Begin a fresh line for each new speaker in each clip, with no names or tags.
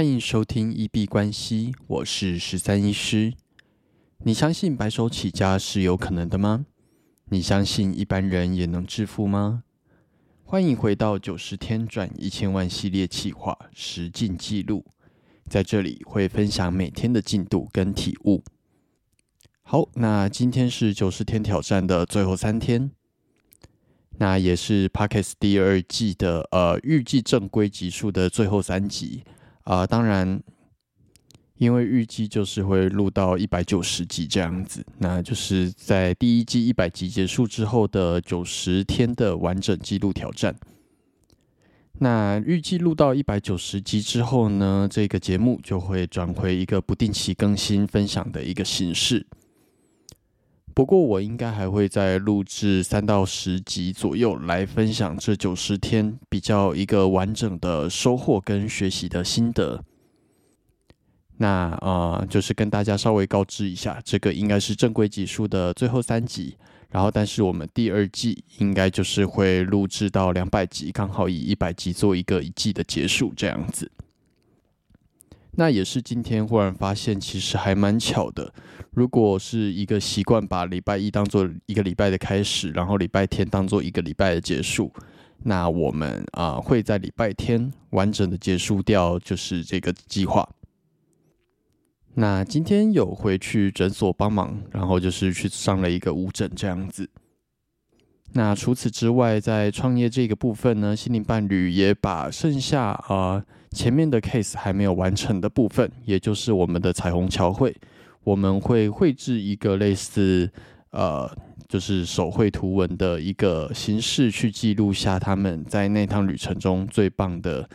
欢迎收听一币关系，我是十三医师。你相信白手起家是有可能的吗？你相信一般人也能致富吗？欢迎回到九十天赚一千万系列企划实进记录，在这里会分享每天的进度跟体悟。好，那今天是九十天挑战的最后三天，那也是 Pockets 第二季的呃预计正规集数的最后三集啊。当然，因为预计就是会录到一百九十集这样子，那就是在第一季一百集结束之后的九十天的完整记录挑战。那预计录到一百九十集之后呢，这个节目就会转回一个不定期更新分享的一个形式。不过，我应该还会再录制三到十集左右，来分享这九十天比较一个完整的收获跟学习的心得。那呃，就是跟大家稍微告知一下，这个应该是正规集数的最后三集。然后，但是我们第二季应该就是会录制到两百集，刚好以一百集做一个一季的结束这样子。那也是今天忽然发现，其实还蛮巧的。如果是一个习惯把礼拜一当做一个礼拜的开始，然后礼拜天当做一个礼拜的结束，那我们啊会在礼拜天完整的结束掉，就是这个计划。那今天有回去诊所帮忙，然后就是去上了一个误诊这样子。那除此之外，在创业这个部分呢，心灵伴侣也把剩下啊前面的 case 还没有完成的部分，也就是我们的彩虹桥会，我们会绘制一个类似呃就是手绘图文的一个形式，去记录下他们在那趟旅程中最棒的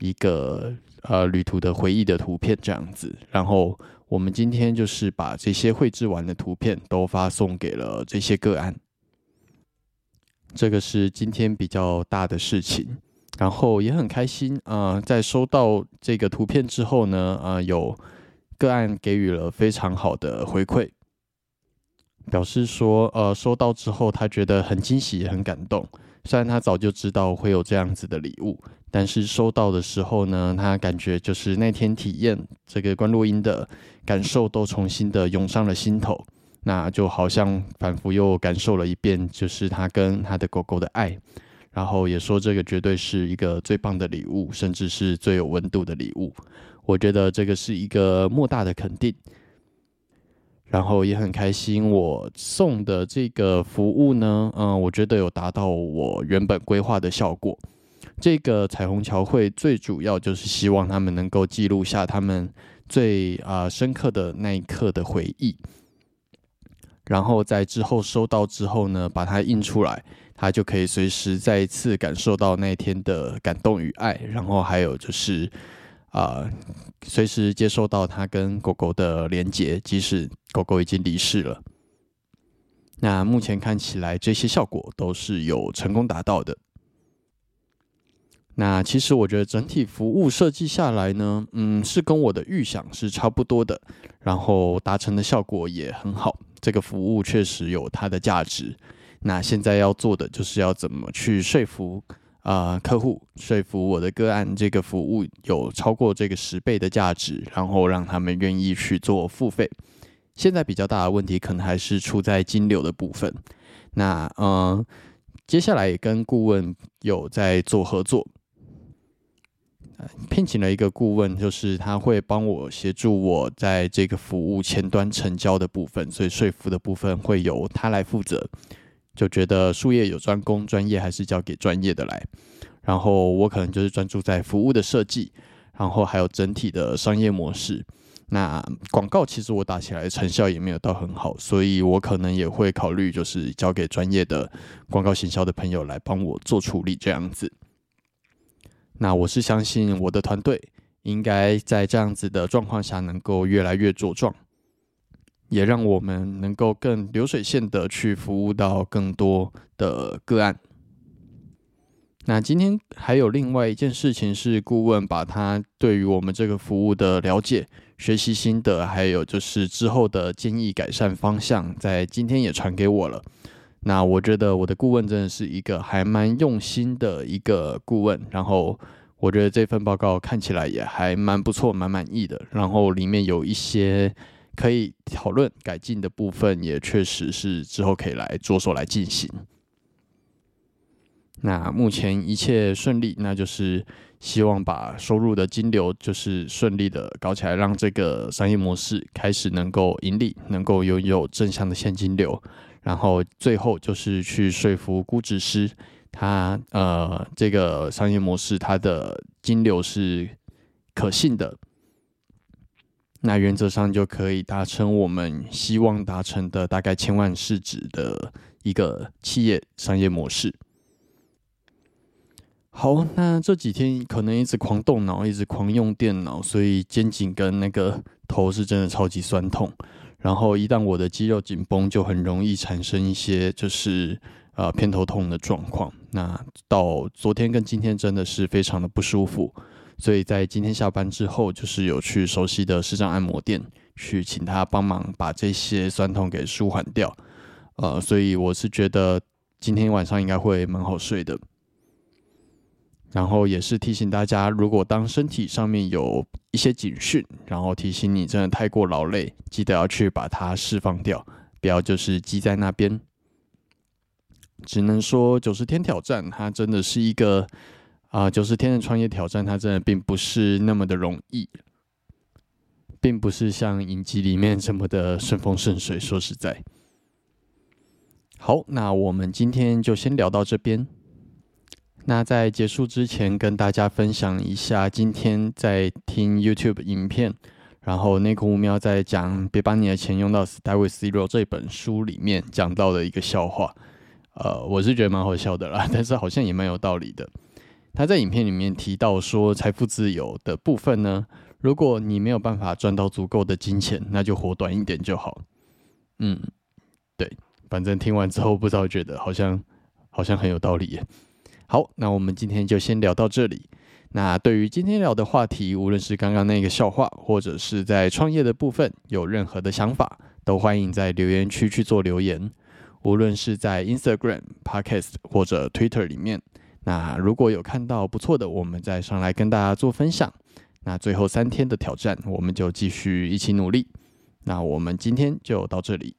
一个呃旅途的回忆的图片这样子。然后我们今天就是把这些绘制完的图片都发送给了这些个案。这个是今天比较大的事情，然后也很开心啊，在收到这个图片之后呢，啊，有个案给予了非常好的回馈，表示说，呃，收到之后他觉得很惊喜，也很感动。虽然他早就知道会有这样子的礼物，但是收到的时候呢，他感觉就是那天体验这个关录音的感受都重新的涌上了心头。那就好像反复又感受了一遍，就是他跟他的狗狗的爱，然后也说这个绝对是一个最棒的礼物，甚至是最有温度的礼物。我觉得这个是一个莫大的肯定，然后也很开心。我送的这个服务呢，嗯，我觉得有达到我原本规划的效果。这个彩虹桥会最主要就是希望他们能够记录下他们最啊深刻的那一刻的回忆。然后在之后收到之后呢，把它印出来，他就可以随时再一次感受到那天的感动与爱。然后还有就是，啊，随时接受到他跟狗狗的连接，即使狗狗已经离世了。那目前看起来这些效果都是有成功达到的。那其实我觉得整体服务设计下来呢，嗯，是跟我的预想是差不多的，然后达成的效果也很好。这个服务确实有它的价值，那现在要做的就是要怎么去说服啊客户，说服我的个案，这个服务有超过这个十倍的价值，然后让他们愿意去做付费。现在比较大的问题可能还是出在金流的部分。那嗯，接下来也跟顾问有在做合作。聘请了一个顾问，就是他会帮我协助我在这个服务前端成交的部分，所以说服的部分会由他来负责。就觉得术业有专攻，专业还是交给专业的来。然后我可能就是专注在服务的设计，然后还有整体的商业模式。那广告其实我打起来成效也没有到很好，所以我可能也会考虑就是交给专业的广告行销的朋友来帮我做处理这样子。那我是相信我的团队应该在这样子的状况下能够越来越茁壮，也让我们能够更流水线的去服务到更多的个案。那今天还有另外一件事情是，顾问把他对于我们这个服务的了解、学习心得，还有就是之后的建议改善方向，在今天也传给我了。那我觉得我的顾问真的是一个还蛮用心的一个顾问，然后我觉得这份报告看起来也还蛮不错，蛮满意的。然后里面有一些可以讨论改进的部分，也确实是之后可以来着手来进行。那目前一切顺利，那就是希望把收入的金流就是顺利的搞起来，让这个商业模式开始能够盈利，能够拥有正向的现金流。然后最后就是去说服估值师，他呃这个商业模式它的金流是可信的，那原则上就可以达成我们希望达成的大概千万市值的一个企业商业模式。好，那这几天可能一直狂动脑，一直狂用电脑，所以肩颈跟那个头是真的超级酸痛。然后一旦我的肌肉紧绷，就很容易产生一些就是呃偏头痛的状况。那到昨天跟今天真的是非常的不舒服，所以在今天下班之后，就是有去熟悉的视障按摩店去请他帮忙把这些酸痛给舒缓掉。呃，所以我是觉得今天晚上应该会蛮好睡的。然后也是提醒大家，如果当身体上面有一些警讯，然后提醒你真的太过劳累，记得要去把它释放掉，不要就是积在那边。只能说九十天挑战，它真的是一个啊九十天的创业挑战，它真的并不是那么的容易，并不是像影集里面这么的顺风顺水。说实在，好，那我们今天就先聊到这边。那在结束之前，跟大家分享一下今天在听 YouTube 影片，然后内裤喵在讲《别把你的钱用到 Stay with Zero》这本书里面讲到的一个笑话，呃，我是觉得蛮好笑的啦，但是好像也蛮有道理的。他在影片里面提到说，财富自由的部分呢，如果你没有办法赚到足够的金钱，那就活短一点就好。嗯，对，反正听完之后，不知道觉得好像好像很有道理耶。好，那我们今天就先聊到这里。那对于今天聊的话题，无论是刚刚那个笑话，或者是在创业的部分，有任何的想法，都欢迎在留言区去做留言。无论是在 Instagram、Podcast 或者 Twitter 里面，那如果有看到不错的，我们再上来跟大家做分享。那最后三天的挑战，我们就继续一起努力。那我们今天就到这里。